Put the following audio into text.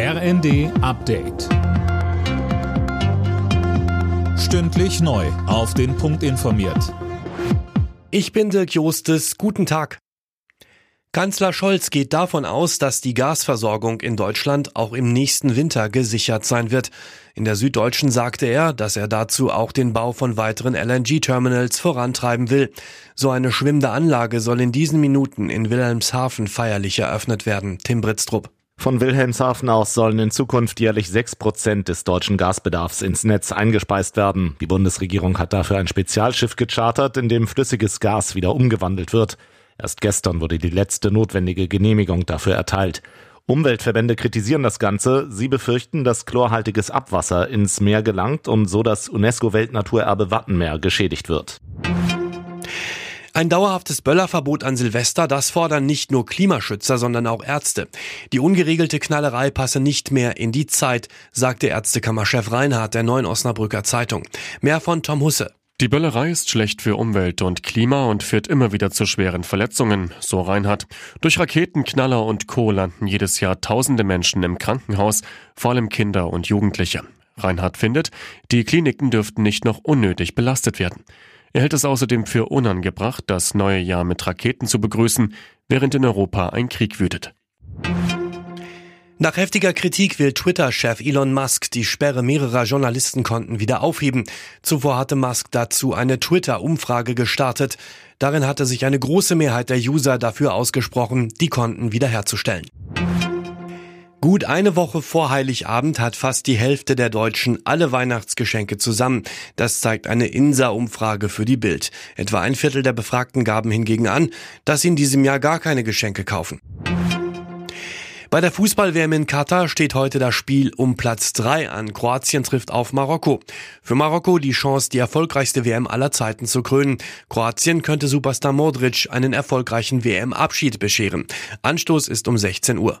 RND Update. Stündlich neu. Auf den Punkt informiert. Ich bin Dirk Jostes. Guten Tag. Kanzler Scholz geht davon aus, dass die Gasversorgung in Deutschland auch im nächsten Winter gesichert sein wird. In der Süddeutschen sagte er, dass er dazu auch den Bau von weiteren LNG-Terminals vorantreiben will. So eine schwimmende Anlage soll in diesen Minuten in Wilhelmshaven feierlich eröffnet werden. Tim Britztrup. Von Wilhelmshaven aus sollen in Zukunft jährlich sechs Prozent des deutschen Gasbedarfs ins Netz eingespeist werden. Die Bundesregierung hat dafür ein Spezialschiff gechartert, in dem flüssiges Gas wieder umgewandelt wird. Erst gestern wurde die letzte notwendige Genehmigung dafür erteilt. Umweltverbände kritisieren das Ganze. Sie befürchten, dass chlorhaltiges Abwasser ins Meer gelangt und so das UNESCO-Weltnaturerbe Wattenmeer geschädigt wird. Ein dauerhaftes Böllerverbot an Silvester, das fordern nicht nur Klimaschützer, sondern auch Ärzte. Die ungeregelte Knallerei passe nicht mehr in die Zeit, sagte Ärztekammerchef Reinhardt der Neuen Osnabrücker Zeitung. Mehr von Tom Husse. Die Böllerei ist schlecht für Umwelt und Klima und führt immer wieder zu schweren Verletzungen, so Reinhardt. Durch Raketen, Knaller und Co. landen jedes Jahr tausende Menschen im Krankenhaus, vor allem Kinder und Jugendliche. Reinhardt findet, die Kliniken dürften nicht noch unnötig belastet werden. Er hält es außerdem für unangebracht, das neue Jahr mit Raketen zu begrüßen, während in Europa ein Krieg wütet. Nach heftiger Kritik will Twitter-Chef Elon Musk die Sperre mehrerer Journalistenkonten wieder aufheben. Zuvor hatte Musk dazu eine Twitter-Umfrage gestartet. Darin hatte sich eine große Mehrheit der User dafür ausgesprochen, die Konten wiederherzustellen. Gut eine Woche vor Heiligabend hat fast die Hälfte der Deutschen alle Weihnachtsgeschenke zusammen. Das zeigt eine INSA-Umfrage für die Bild. Etwa ein Viertel der Befragten gaben hingegen an, dass sie in diesem Jahr gar keine Geschenke kaufen. Bei der Fußball-WM in Katar steht heute das Spiel um Platz 3 an. Kroatien trifft auf Marokko. Für Marokko die Chance, die erfolgreichste WM aller Zeiten zu krönen. Kroatien könnte Superstar Modric einen erfolgreichen WM-Abschied bescheren. Anstoß ist um 16 Uhr.